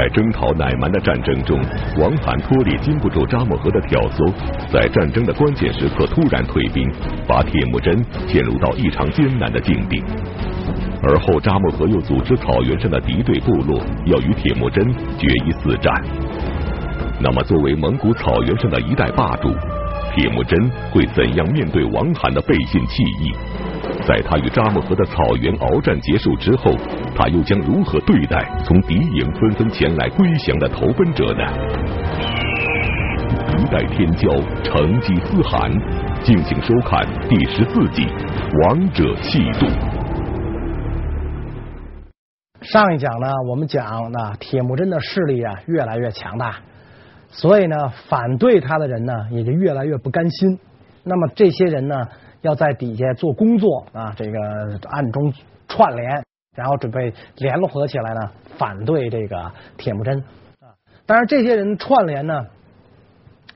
在征讨乃蛮的战争中，王罕脱离禁不住扎木合的挑唆，在战争的关键时刻突然退兵，把铁木真陷入到异常艰难的境地。而后扎木合又组织草原上的敌对部落，要与铁木真决一死战。那么，作为蒙古草原上的一代霸主，铁木真会怎样面对王罕的背信弃义？在他与扎木合的草原鏖战结束之后，他又将如何对待从敌营纷纷前来归降的投奔者呢？一代天骄，成吉思汗，敬请收看第十四集《王者气度》。上一讲呢，我们讲那铁木真的势力啊越来越强大，所以呢，反对他的人呢也就越来越不甘心。那么这些人呢？要在底下做工作啊，这个暗中串联，然后准备联合起来呢，反对这个铁木真啊。当然，这些人串联呢，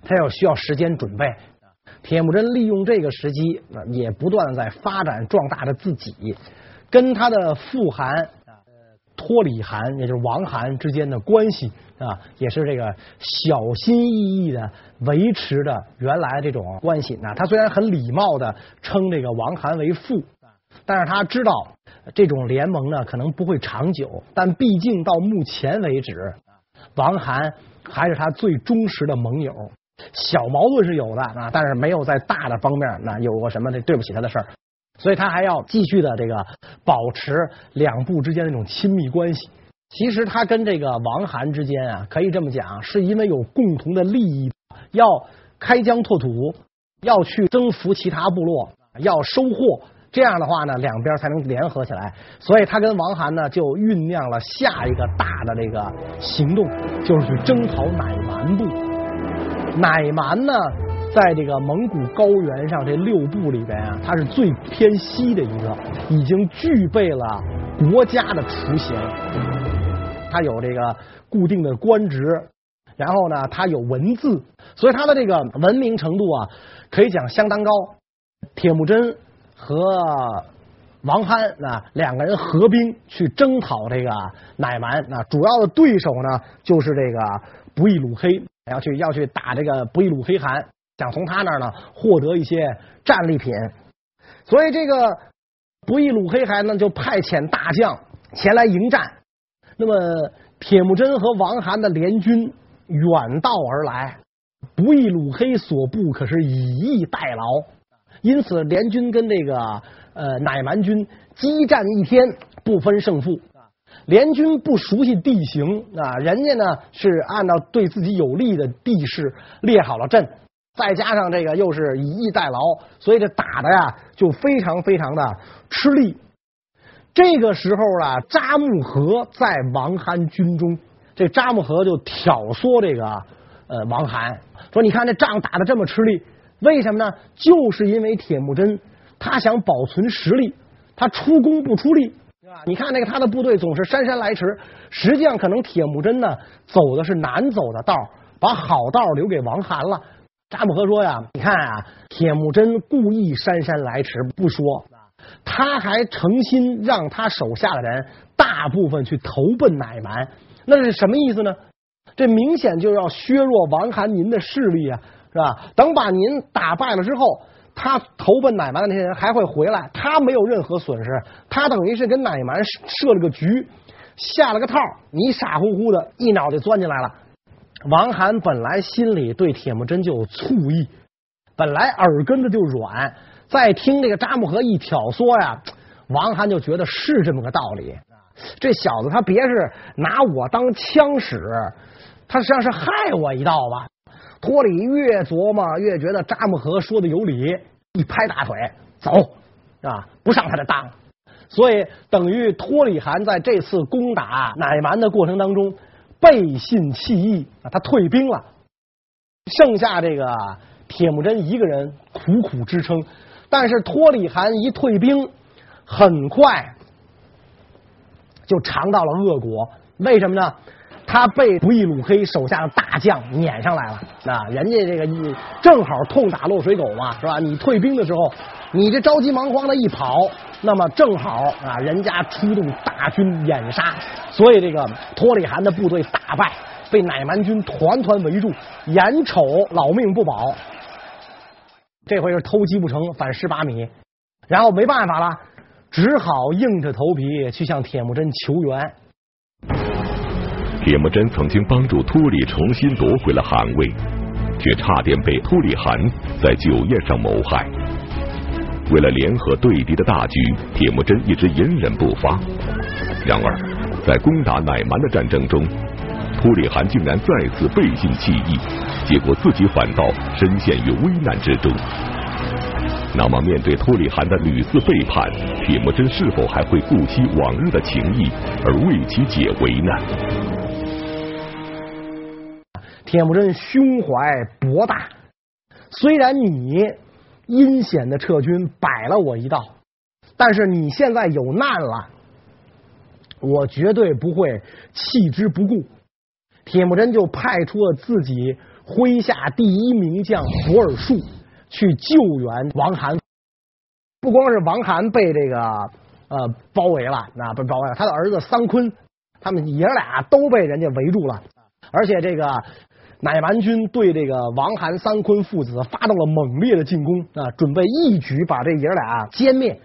他要需要时间准备。铁木真利用这个时机，也不断在发展壮大着自己，跟他的父汗托里汗，也就是王罕之间的关系啊，也是这个小心翼翼的维持着原来这种关系。那他虽然很礼貌的称这个王涵为父，但是他知道这种联盟呢可能不会长久。但毕竟到目前为止，王涵还是他最忠实的盟友。小矛盾是有的啊，但是没有在大的方面那有过什么对不起他的事儿。所以他还要继续的这个保持两部之间的这种亲密关系。其实他跟这个王罕之间啊，可以这么讲，是因为有共同的利益，要开疆拓土，要去征服其他部落，要收获。这样的话呢，两边才能联合起来。所以他跟王罕呢，就酝酿了下一个大的这个行动，就是去征讨乃蛮部。乃蛮呢？在这个蒙古高原上，这六部里边啊，它是最偏西的一个，已经具备了国家的雏形。他有这个固定的官职，然后呢，他有文字，所以他的这个文明程度啊，可以讲相当高。铁木真和王罕啊两个人合兵去征讨这个乃蛮，啊，主要的对手呢就是这个不亦鲁黑，要去要去打这个不亦鲁黑汗。想从他那儿呢获得一些战利品，所以这个不亦鲁黑汗呢就派遣大将前来迎战。那么铁木真和王罕的联军远道而来，不亦鲁黑所部可是以逸待劳，因此联军跟这个呃乃蛮军激战一天不分胜负。联军不熟悉地形啊，人家呢是按照对自己有利的地势列好了阵。再加上这个又是以逸待劳，所以这打的呀就非常非常的吃力。这个时候啊，扎木合在王罕军中，这扎木合就挑唆这个呃王罕说：“你看这仗打的这么吃力，为什么呢？就是因为铁木真他想保存实力，他出工不出力，对吧？你看那个他的部队总是姗姗来迟，实际上可能铁木真呢走的是难走的道，把好道留给王罕了。”扎木合说呀，你看啊，铁木真故意姗姗来迟不说，他还诚心让他手下的人大部分去投奔乃蛮，那是什么意思呢？这明显就要削弱王罕您的势力啊，是吧？等把您打败了之后，他投奔乃蛮的那些人还会回来，他没有任何损失，他等于是跟乃蛮设了个局，下了个套，你傻乎乎的一脑袋钻进来了。王罕本来心里对铁木真就有醋意，本来耳根子就软，再听这个扎木合一挑唆呀，王罕就觉得是这么个道理。这小子他别是拿我当枪使，他实际上是害我一道吧？托里越琢磨越觉得扎木合说的有理，一拍大腿走啊，不上他的当。所以等于托里汗在这次攻打乃蛮的过程当中。背信弃义啊，他退兵了，剩下这个铁木真一个人苦苦支撑，但是托里汗一退兵，很快就尝到了恶果。为什么呢？他被不亦鲁黑手下的大将撵上来了啊！人家这个正好痛打落水狗嘛，是吧？你退兵的时候，你这着急忙慌的一跑，那么正好啊，人家出动大军掩杀，所以这个托里汗的部队大败，被乃蛮军团团围住，眼瞅老命不保，这回是偷鸡不成反蚀把米，然后没办法了，只好硬着头皮去向铁木真求援。铁木真曾经帮助秃里重新夺回了汗位，却差点被秃里汗在酒宴上谋害。为了联合对敌的大局，铁木真一直隐忍不发。然而，在攻打乃蛮的战争中，秃里汗竟然再次背信弃义，结果自己反倒深陷于危难之中。那么，面对托里汗的屡次背叛，铁木真是否还会顾惜往日的情谊而为其解围呢？铁木真胸怀博大，虽然你阴险的撤军摆了我一道，但是你现在有难了，我绝对不会弃之不顾。铁木真就派出了自己麾下第一名将博尔术去救援王罕。不光是王罕被这个呃包围了，那不包围了，他的儿子桑坤，他们爷俩都被人家围住了，而且这个。乃蛮军对这个王罕、桑坤父子发动了猛烈的进攻啊，准备一举把这爷俩歼灭。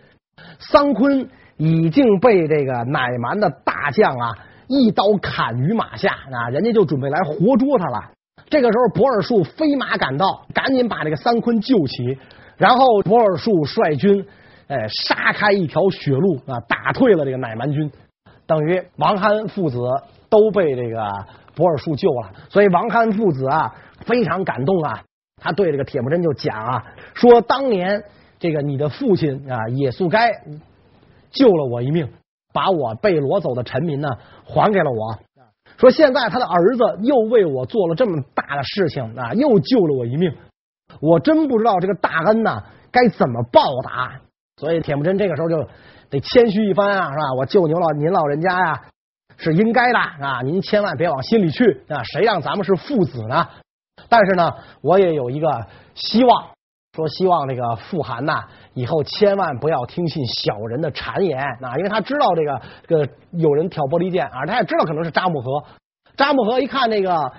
桑坤已经被这个乃蛮的大将啊一刀砍于马下啊，人家就准备来活捉他了。这个时候，博尔术飞马赶到，赶紧把这个三坤救起，然后博尔术率军哎杀开一条血路啊，打退了这个乃蛮军，等于王罕父子都被这个。博尔术救了，所以王罕父子啊非常感动啊，他对这个铁木真就讲啊，说当年这个你的父亲啊也速该救了我一命，把我被掳走的臣民呢还给了我，说现在他的儿子又为我做了这么大的事情啊，又救了我一命，我真不知道这个大恩呢该怎么报答，所以铁木真这个时候就得谦虚一番啊，是吧？我救您老您老人家呀。是应该的啊！您千万别往心里去啊！谁让咱们是父子呢？但是呢，我也有一个希望，说希望这个富汗呐，以后千万不要听信小人的谗言啊！因为他知道这个这个有人挑拨离间啊，他也知道可能是扎木合。扎木合一看那个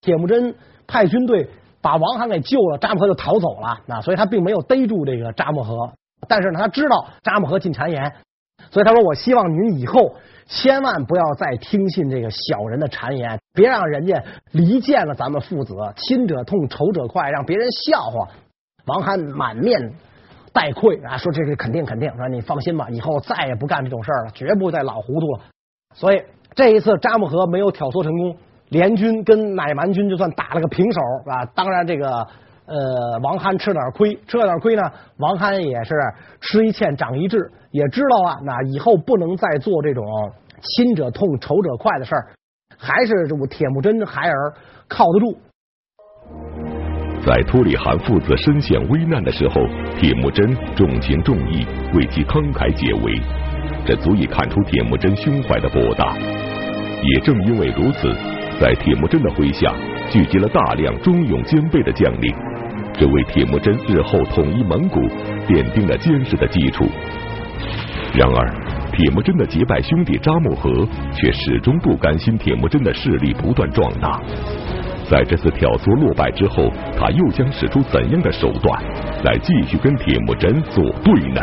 铁木真派军队把王罕给救了，扎木合就逃走了啊，所以他并没有逮住这个扎木合。但是呢，他知道扎木合进谗言，所以他说：“我希望您以后。”千万不要再听信这个小人的谗言，别让人家离间了咱们父子，亲者痛，仇者快，让别人笑话。王罕满面带愧啊，说这是肯定肯定，说你放心吧，以后再也不干这种事儿了，绝不再老糊涂了。所以这一次扎木合没有挑唆成功，联军跟乃蛮军就算打了个平手啊。当然这个。呃，王罕吃点亏，吃了点亏呢。王罕也是吃一堑长一智，也知道啊，那以后不能再做这种亲者痛仇者快的事儿，还是这铁木真孩儿靠得住。在托里汗父子身陷危难的时候，铁木真重情重义，为其慷慨解围，这足以看出铁木真胸怀的博大。也正因为如此，在铁木真的麾下聚集了大量忠勇兼备的将领。这为铁木真日后统一蒙古奠定了坚实的基础。然而，铁木真的结拜兄弟扎木合却始终不甘心铁木真的势力不断壮大。在这次挑唆落败之后，他又将使出怎样的手段来继续跟铁木真作对呢？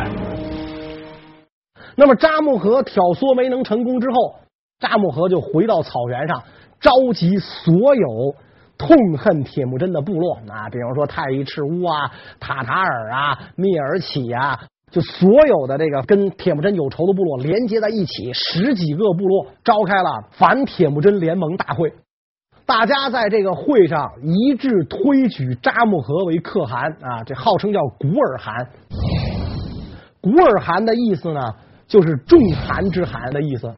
那么，扎木合挑唆没能成功之后，扎木合就回到草原上，召集所有。痛恨铁木真的部落啊，比方说太乙赤乌啊、塔塔尔啊、蔑尔乞啊，就所有的这个跟铁木真有仇的部落连接在一起，十几个部落召开了反铁木真联盟大会。大家在这个会上一致推举扎木合为可汗啊，这号称叫古尔汗。古尔汗的意思呢，就是众汗之汗的意思，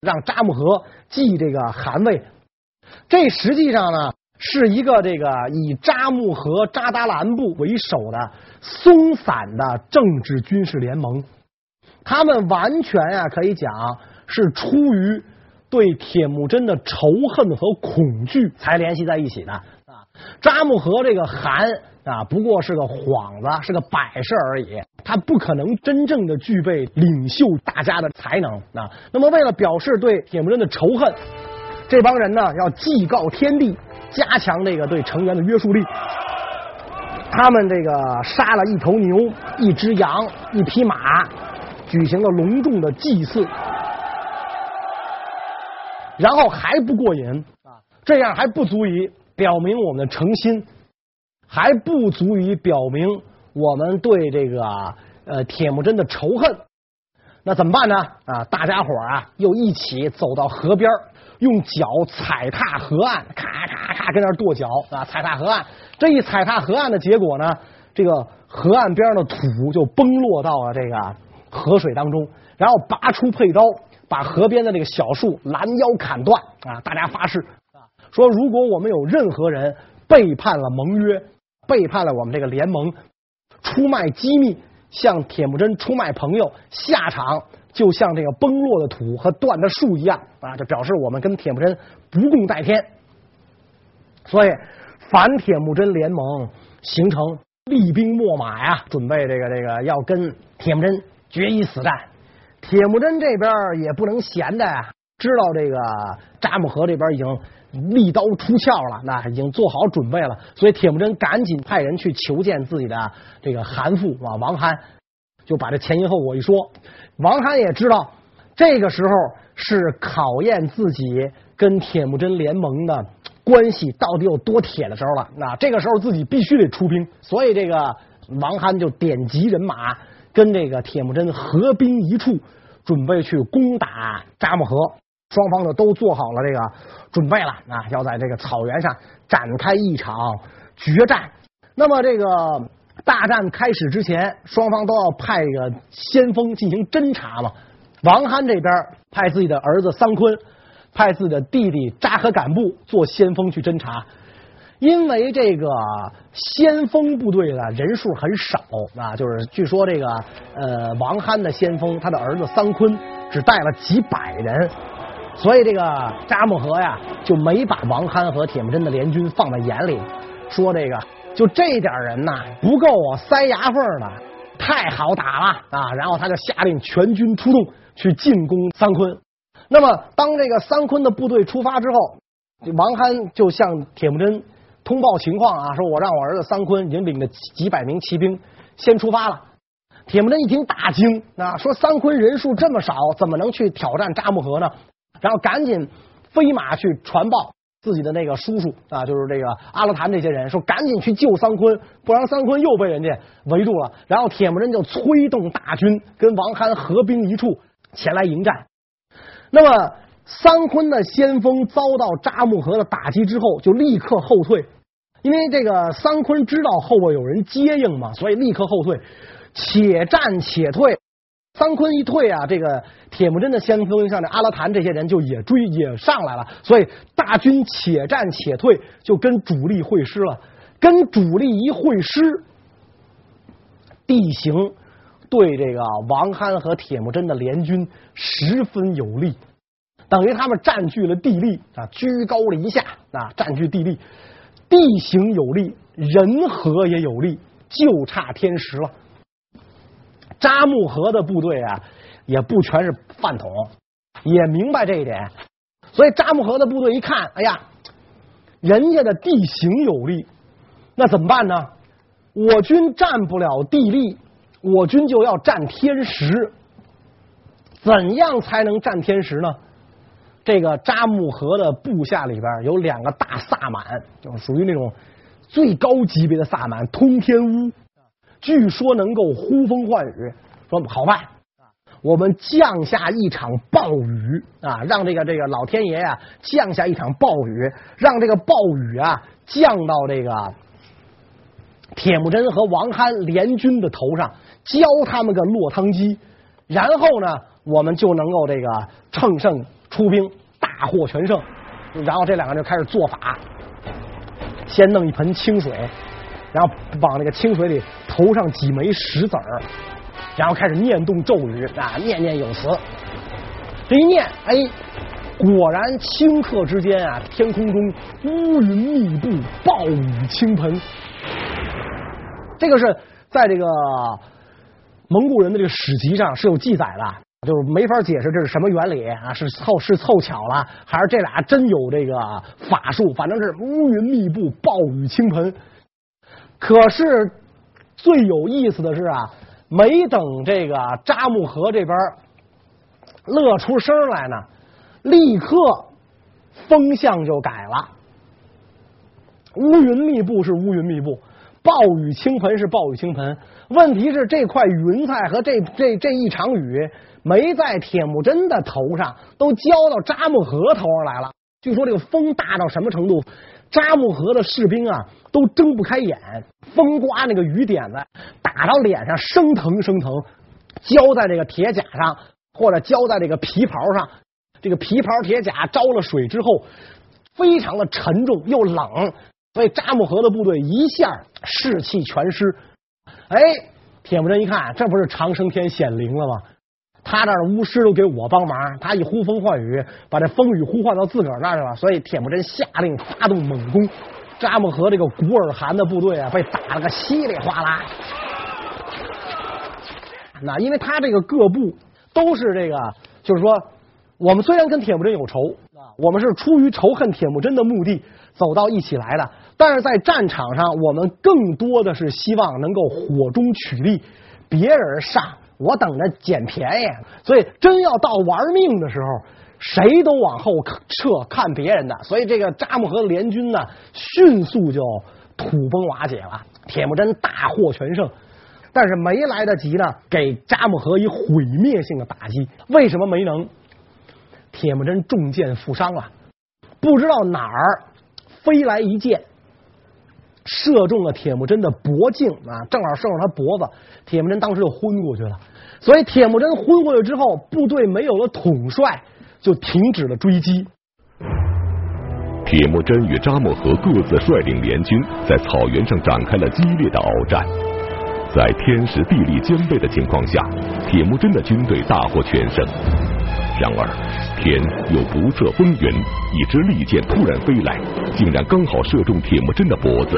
让扎木合继这个汗位。这实际上呢，是一个这个以扎木合、扎达兰部为首的松散的政治军事联盟。他们完全、啊，可以讲是出于对铁木真的仇恨和恐惧才联系在一起的啊。扎木合这个汗啊，不过是个幌子，是个摆设而已，他不可能真正的具备领袖大家的才能啊。那么，为了表示对铁木真的仇恨，这帮人呢要祭告天地，加强这个对成员的约束力。他们这个杀了一头牛、一只羊、一匹马，举行了隆重的祭祀，然后还不过瘾啊，这样还不足以表明我们的诚心。还不足以表明我们对这个呃铁木真的仇恨，那怎么办呢？啊，大家伙啊又一起走到河边，用脚踩踏河岸，咔咔咔跟那儿跺脚啊，踩踏河岸。这一踩踏河岸的结果呢，这个河岸边的土就崩落到了这个河水当中，然后拔出佩刀，把河边的这个小树拦腰砍断啊！大家发誓啊，说如果我们有任何人背叛了盟约。背叛了我们这个联盟，出卖机密，向铁木真出卖朋友，下场就像这个崩落的土和断的树一样啊！这表示我们跟铁木真不共戴天。所以反铁木真联盟形成厉兵秣马呀，准备这个这个要跟铁木真决一死战。铁木真这边也不能闲的呀，知道这个扎木合这边已经。利刀出鞘了，那已经做好准备了，所以铁木真赶紧派人去求见自己的这个韩父啊王憨，就把这前因后果一说。王憨也知道这个时候是考验自己跟铁木真联盟的关系到底有多铁的时候了。那这个时候自己必须得出兵，所以这个王憨就点集人马跟这个铁木真合兵一处，准备去攻打扎木合。双方呢都做好了这个准备了啊，要在这个草原上展开一场决战。那么这个大战开始之前，双方都要派一个先锋进行侦查嘛。王憨这边派自己的儿子桑昆，派自己的弟弟扎合敢布做先锋去侦查，因为这个先锋部队的人数很少啊，就是据说这个呃王憨的先锋，他的儿子桑坤只带了几百人。所以这个扎木合呀，就没把王憨和铁木真的联军放在眼里，说这个就这点人呐，不够啊塞牙缝的，太好打了啊！然后他就下令全军出动去进攻桑坤。那么当这个桑坤的部队出发之后，王憨就向铁木真通报情况啊，说我让我儿子桑昆引领着几百名骑兵先出发了。铁木真一听大惊啊，说桑坤人数这么少，怎么能去挑战扎木合呢？然后赶紧飞马去传报自己的那个叔叔啊，就是这个阿勒坦这些人，说赶紧去救桑坤，不然桑坤又被人家围住了。然后铁木真就催动大军跟王憨合兵一处前来迎战。那么桑坤的先锋遭到扎木合的打击之后，就立刻后退，因为这个桑坤知道后边有人接应嘛，所以立刻后退，且战且退。桑坤一退啊，这个铁木真的先锋像这阿拉坦这些人就也追也上来了，所以大军且战且退，就跟主力会师了。跟主力一会师，地形对这个王憨和铁木真的联军十分有利，等于他们占据了地利啊，居高临下啊，占据地利，地形有利，人和也有利，就差天时了。扎木合的部队啊，也不全是饭桶，也明白这一点，所以扎木合的部队一看，哎呀，人家的地形有利，那怎么办呢？我军占不了地利，我军就要占天时。怎样才能占天时呢？这个扎木合的部下里边有两个大萨满，就属于那种最高级别的萨满，通天乌。据说能够呼风唤雨，说好办，我们降下一场暴雨啊，让这个这个老天爷啊降下一场暴雨，让这个暴雨啊降到这个铁木真和王憨联军的头上，浇他们个落汤鸡，然后呢，我们就能够这个乘胜出兵，大获全胜。然后这两个人就开始做法，先弄一盆清水。然后往那个清水里投上几枚石子儿，然后开始念动咒语啊，念念有词。这一念，哎，果然顷刻之间啊，天空中乌云密布，暴雨倾盆。这个是在这个蒙古人的这个史籍上是有记载的，就是没法解释这是什么原理啊，是凑是凑巧了，还是这俩真有这个法术？反正是乌云密布，暴雨倾盆。可是最有意思的是啊，没等这个扎木合这边乐出声来呢，立刻风向就改了。乌云密布是乌云密布，暴雨倾盆是暴雨倾盆。问题是这块云彩和这这这一场雨没在铁木真的头上，都浇到扎木合头上来了。据说这个风大到什么程度？扎木合的士兵啊都睁不开眼，风刮那个雨点子打到脸上生疼生疼，浇在这个铁甲上或者浇在这个皮袍上，这个皮袍铁甲招了水之后非常的沉重又冷。所以扎木合的部队一下士气全失。哎，铁木真一看，这不是长生天显灵了吗？他那巫师都给我帮忙，他一呼风唤雨，把这风雨呼唤到自个儿那儿去了。所以铁木真下令发动猛攻，扎木合这个古尔汗的部队啊，被打了个稀里哗啦。那因为他这个各部都是这个，就是说，我们虽然跟铁木真有仇啊，我们是出于仇恨铁木真的目的走到一起来的。但是在战场上，我们更多的是希望能够火中取栗，别人上，我等着捡便宜。所以真要到玩命的时候，谁都往后撤，看别人的。所以这个扎木合联军呢，迅速就土崩瓦解了。铁木真大获全胜，但是没来得及呢，给扎木合以毁灭性的打击。为什么没能？铁木真中箭负伤了，不知道哪儿飞来一箭。射中了铁木真的脖颈啊，正好射中他脖子，铁木真当时就昏过去了。所以铁木真昏过去之后，部队没有了统帅，就停止了追击。铁木真与扎木合各自率领联军在草原上展开了激烈的鏖战，在天时地利兼备的情况下，铁木真的军队大获全胜。然而，天有不测风云，一支利箭突然飞来，竟然刚好射中铁木真的脖子。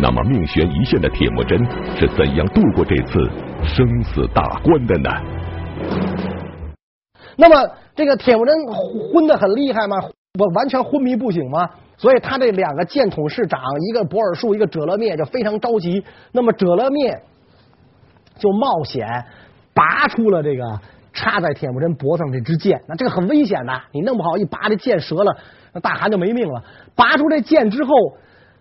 那么，命悬一线的铁木真是怎样度过这次生死大关的呢？那么，这个铁木真昏得很厉害吗？我完全昏迷不醒吗？所以，他这两个箭筒士长，一个博尔术，一个哲勒灭，就非常着急。那么，哲勒灭就冒险拔出了这个。插在铁木真脖子上这支箭，那这个很危险的，你弄不好一拔这箭折了，那大汗就没命了。拔出这箭之后，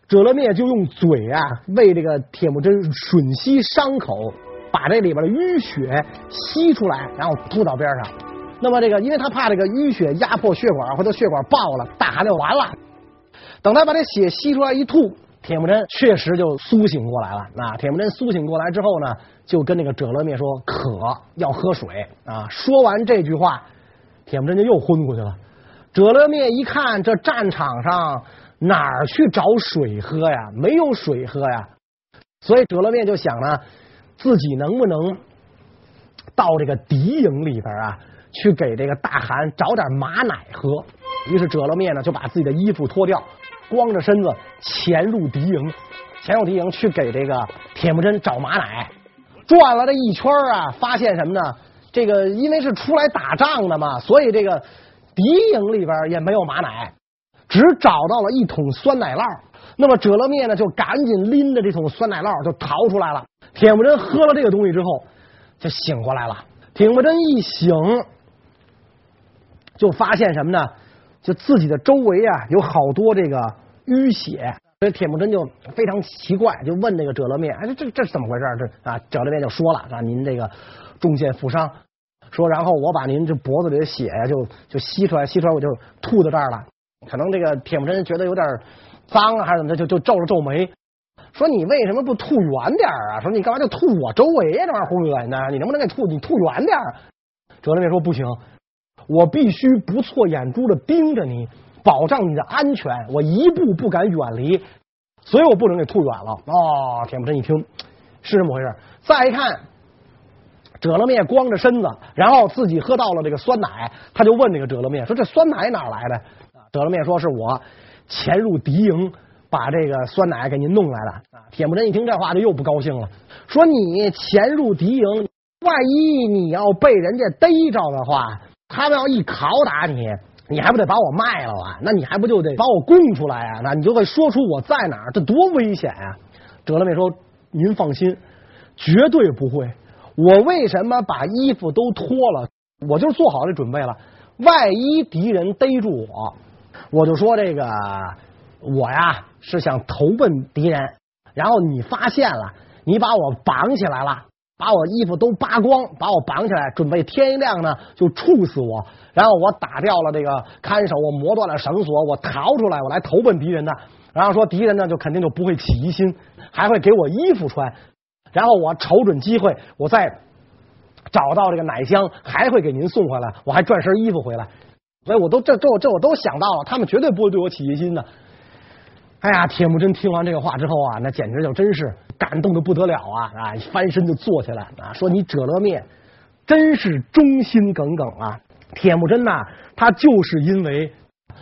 哲勒灭就用嘴啊为这个铁木真吮吸伤口，把这里边的淤血吸出来，然后吐到边上。那么这个，因为他怕这个淤血压迫血管，或者血管爆了，大汗就完了。等他把这血吸出来一吐。铁木真确实就苏醒过来了。那铁木真苏醒过来之后呢，就跟那个哲勒灭说：“渴，要喝水啊！”说完这句话，铁木真就又昏过去了。哲勒灭一看这战场上哪儿去找水喝呀？没有水喝呀。所以哲勒灭就想呢，自己能不能到这个敌营里边啊，去给这个大汗找点马奶喝。于是哲勒灭呢，就把自己的衣服脱掉。光着身子潜入敌营，潜入敌营去给这个铁木真找马奶，转了这一圈啊，发现什么呢？这个因为是出来打仗的嘛，所以这个敌营里边也没有马奶，只找到了一桶酸奶酪。那么哲勒灭呢，就赶紧拎着这桶酸奶酪就逃出来了。铁木真喝了这个东西之后就醒过来了。铁木真一醒，就发现什么呢？就自己的周围啊，有好多这个淤血，所以铁木真就非常奇怪，就问那个哲勒面：“哎，这这是怎么回事？”这啊，哲勒面就说了：“啊，您这个中箭负伤，说然后我把您这脖子里的血呀，就就吸出来，吸出来我就吐到这儿了。可能这个铁木真觉得有点脏啊，还是怎么的，就就皱了皱眉，说你为什么不吐远点啊？说你干嘛就吐我周围呀？这玩意儿齁恶心的，你能不能给吐？你吐远点。哲勒面说不行。我必须不错眼珠的盯着你，保障你的安全。我一步不敢远离，所以我不能给吐远了。哦，铁木真一听是这么回事，再一看，哲勒灭光着身子，然后自己喝到了这个酸奶，他就问这个哲勒灭说：“这酸奶哪来的？”哲勒灭说：“是我潜入敌营把这个酸奶给您弄来了。啊，铁木真一听这话就又不高兴了，说你潜入敌营，万一你要被人家逮着的话，他们要一拷打你，你还不得把我卖了啊？那你还不就得把我供出来啊？那你就会说出我在哪儿，这多危险呀！折勒命说：“您放心，绝对不会。我为什么把衣服都脱了？我就是做好这准备了。万一敌人逮住我，我就说这个我呀是想投奔敌人，然后你发现了，你把我绑起来了。”把我衣服都扒光，把我绑起来，准备天一亮呢就处死我。然后我打掉了这个看守，我磨断了绳索，我逃出来，我来投奔敌人的。然后说敌人呢就肯定就不会起疑心，还会给我衣服穿。然后我瞅准机会，我再找到这个奶箱，还会给您送回来，我还赚身衣服回来。所以我都这这我这我都想到了，他们绝对不会对我起疑心的。哎呀，铁木真听完这个话之后啊，那简直就真是感动的不得了啊！啊，翻身就坐起来啊，说你折勒面真是忠心耿耿啊！铁木真呐，他就是因为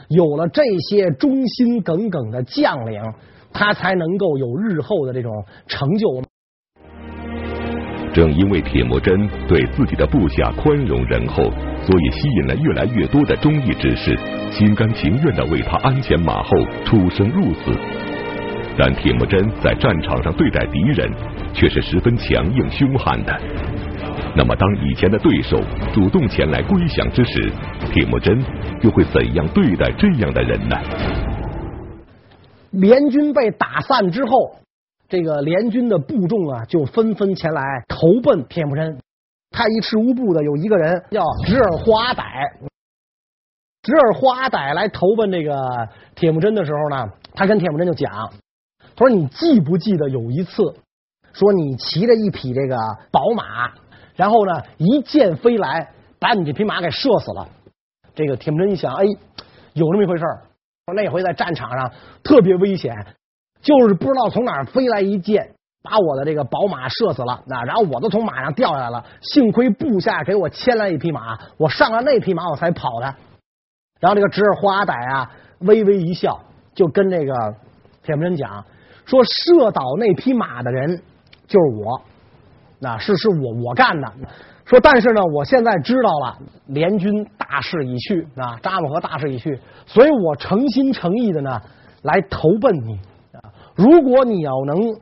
有了这些忠心耿耿的将领，他才能够有日后的这种成就。正因为铁木真对自己的部下宽容仁厚，所以吸引了越来越多的忠义之士，心甘情愿的为他鞍前马后、出生入死。但铁木真在战场上对待敌人，却是十分强硬凶悍的。那么，当以前的对手主动前来归降之时，铁木真又会怎样对待这样的人呢？联军被打散之后。这个联军的部众啊，就纷纷前来投奔铁木真。太尉赤乌部的有一个人叫直耳花歹，直耳花歹来投奔这个铁木真的时候呢，他跟铁木真就讲，他说：“你记不记得有一次，说你骑着一匹这个宝马，然后呢，一箭飞来，把你这匹马给射死了。”这个铁木真一想，哎，有这么一回事儿。那回在战场上特别危险。就是不知道从哪儿飞来一箭，把我的这个宝马射死了。那然后我都从马上掉下来了，幸亏部下给我牵来一匹马，我上了那匹马我才跑的。然后这个直耳霍阿歹啊，微微一笑，就跟这个铁木真讲说：“射倒那匹马的人就是我，那是是我我干的。说但是呢，我现在知道了联军大势已去啊，扎木合大势已去，所以我诚心诚意的呢来投奔你。”如果你要能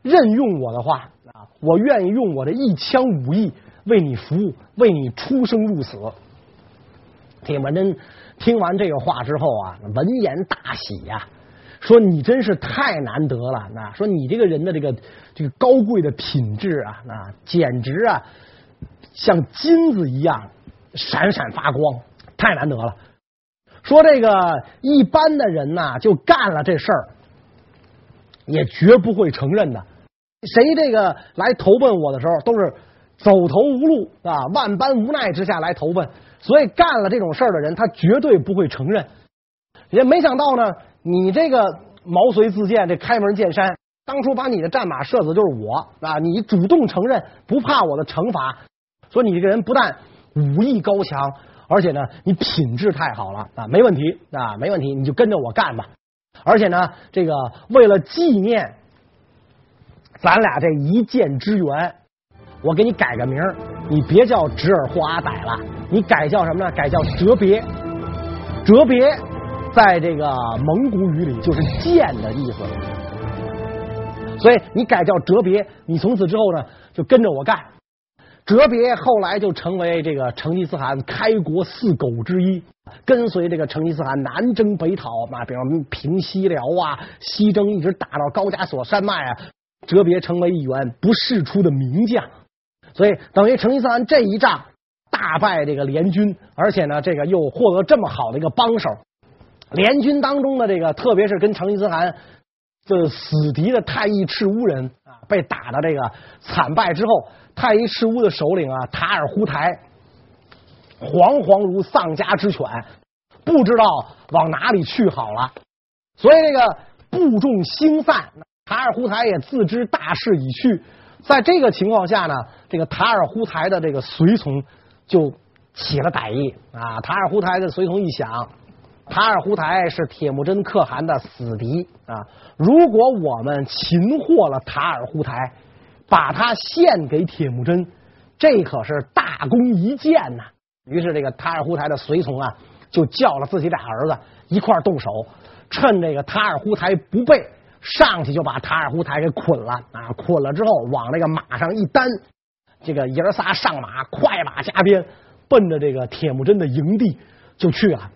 任用我的话啊，我愿意用我的一腔武艺为你服务，为你出生入死。铁木真听完这个话之后啊，闻言大喜呀，说你真是太难得了，那说你这个人的这个这个高贵的品质啊，那简直啊像金子一样闪闪发光，太难得了。说这个一般的人呐，就干了这事儿。也绝不会承认的。谁这个来投奔我的时候，都是走投无路啊，万般无奈之下来投奔。所以干了这种事儿的人，他绝对不会承认。也没想到呢，你这个毛遂自荐，这开门见山，当初把你的战马射死就是我啊！你主动承认，不怕我的惩罚。说你这个人不但武艺高强，而且呢，你品质太好了啊，没问题啊，没问题，你就跟着我干吧。而且呢，这个为了纪念咱俩这一箭之缘，我给你改个名儿，你别叫直耳霍阿歹了，你改叫什么呢？改叫哲别。哲别在这个蒙古语里就是箭的意思，所以你改叫哲别，你从此之后呢就跟着我干。哲别后来就成为这个成吉思汗开国四狗之一，跟随这个成吉思汗南征北讨啊，比方平西辽啊，西征一直打到高加索山脉啊，哲别成为一员不世出的名将，所以等于成吉思汗这一仗大败这个联军，而且呢，这个又获得这么好的一个帮手，联军当中的这个，特别是跟成吉思汗这死敌的太尉赤乌人，被打的这个惨败之后。太尉赤乌的首领啊，塔尔扈台，惶惶如丧家之犬，不知道往哪里去好了。所以这个部众兴散，塔尔扈台也自知大势已去。在这个情况下呢，这个塔尔扈台的这个随从就起了歹意啊。塔尔扈台的随从一想，塔尔忽台是铁木真可汗的死敌啊！如果我们擒获了塔尔忽台，把他献给铁木真，这可是大功一件呐！于是，这个塔尔忽台的随从啊，就叫了自己俩儿子一块动手，趁这个塔尔忽台不备，上去就把塔尔忽台给捆了啊！捆了之后，往那个马上一担，这个爷仨上马，快马加鞭，奔着这个铁木真的营地就去了。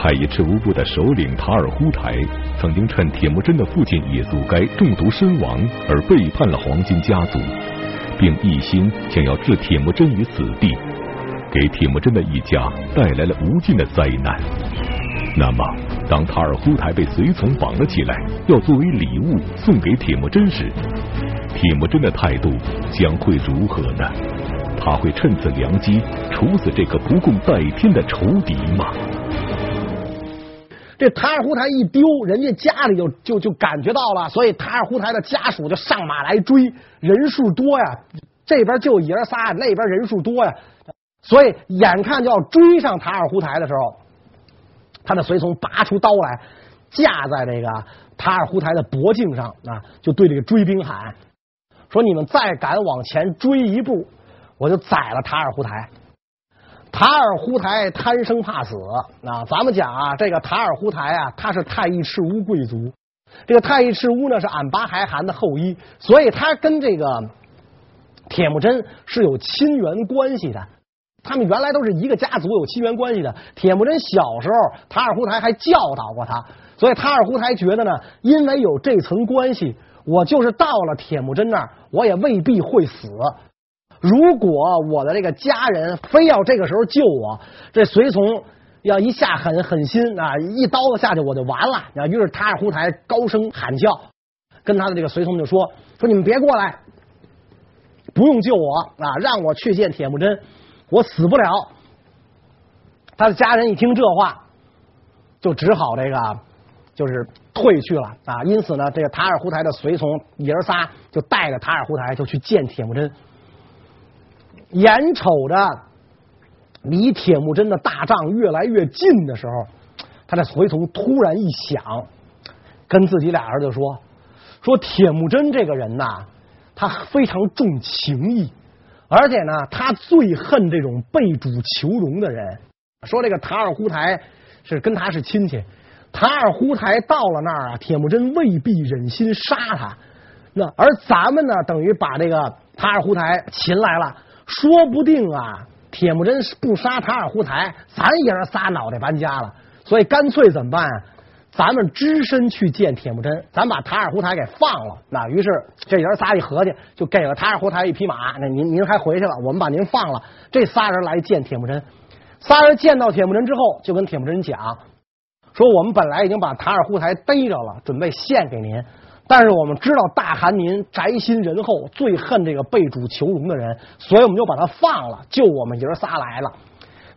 太乙赤乌部的首领塔尔忽台曾经趁铁木真的父亲野祖该中毒身亡而背叛了黄金家族，并一心想要置铁木真于死地，给铁木真的一家带来了无尽的灾难。那么，当塔尔忽台被随从绑了起来，要作为礼物送给铁木真时，铁木真的态度将会如何呢？他会趁此良机处死这个不共戴天的仇敌吗？这塔尔胡台一丢，人家家里就就就感觉到了，所以塔尔胡台的家属就上马来追，人数多呀，这边就爷仨，那边人数多呀，所以眼看就要追上塔尔胡台的时候，他的随从拔出刀来，架在这个塔尔胡台的脖颈上啊，就对这个追兵喊说：“你们再敢往前追一步，我就宰了塔尔胡台。”塔尔扈台贪生怕死啊！咱们讲啊，这个塔尔扈台啊，他是太乙赤乌贵族。这个太乙赤乌呢，是俺巴孩汗的后裔，所以他跟这个铁木真是有亲缘关系的。他们原来都是一个家族，有亲缘关系的。铁木真小时候，塔尔扈台还教导过他，所以塔尔扈台觉得呢，因为有这层关系，我就是到了铁木真那儿，我也未必会死。如果我的这个家人非要这个时候救我，这随从要一下狠狠心啊，一刀子下去我就完了啊！于是塔尔扈台高声喊叫，跟他的这个随从就说：“说你们别过来，不用救我啊，让我去见铁木真，我死不了。”他的家人一听这话，就只好这个就是退去了啊。因此呢，这个塔尔胡台的随从爷儿仨就带着塔尔胡台就去见铁木真。眼瞅着离铁木真的大帐越来越近的时候，他的随从突然一想，跟自己俩儿子说：“说铁木真这个人呐，他非常重情义，而且呢，他最恨这种背主求荣的人。说这个塔尔扈台是跟他是亲戚，塔尔扈台到了那儿啊，铁木真未必忍心杀他。那而咱们呢，等于把这个塔尔扈台擒来了。”说不定啊，铁木真不杀塔尔扈台，咱爷儿仨脑袋搬家了。所以干脆怎么办？咱们只身去见铁木真，咱把塔尔扈台给放了。那于是这爷仨一合计，就给了塔尔扈台一匹马。那您您还回去了，我们把您放了。这仨人来见铁木真，仨人见到铁木真之后，就跟铁木真讲说：“我们本来已经把塔尔扈台逮着了，准备献给您。”但是我们知道大汗您宅心仁厚，最恨这个背主求荣的人，所以我们就把他放了，救我们爷仨来了。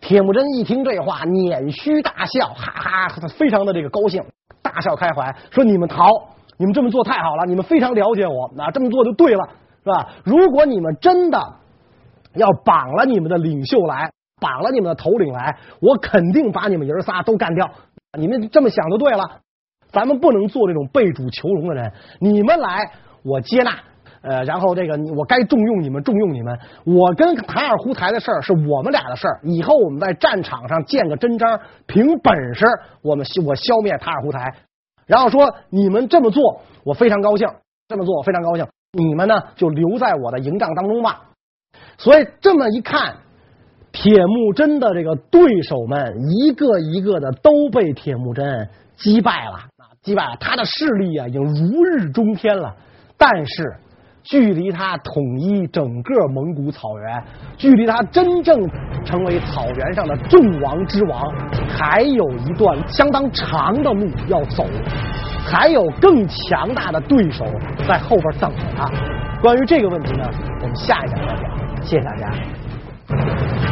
铁木真一听这话，捻须大笑，哈哈，他非常的这个高兴，大笑开怀，说：“你们逃，你们这么做太好了，你们非常了解我，那这么做就对了，是吧？如果你们真的要绑了你们的领袖来，绑了你们的头领来，我肯定把你们爷仨都干掉。你们这么想就对了。”咱们不能做这种背主求荣的人。你们来，我接纳。呃，然后这个我该重用你们，重用你们。我跟塔尔胡台的事儿是我们俩的事儿。以后我们在战场上见个真章，凭本事我们我消灭塔尔胡台。然后说你们这么做，我非常高兴。这么做我非常高兴。你们呢就留在我的营帐当中吧。所以这么一看，铁木真的这个对手们一个一个的都被铁木真击败了。击败，他的势力啊，已经如日中天了。但是，距离他统一整个蒙古草原，距离他真正成为草原上的众王之王，还有一段相当长的路要走，还有更强大的对手在后边等着他。关于这个问题呢，我们下一讲再讲。谢谢大家。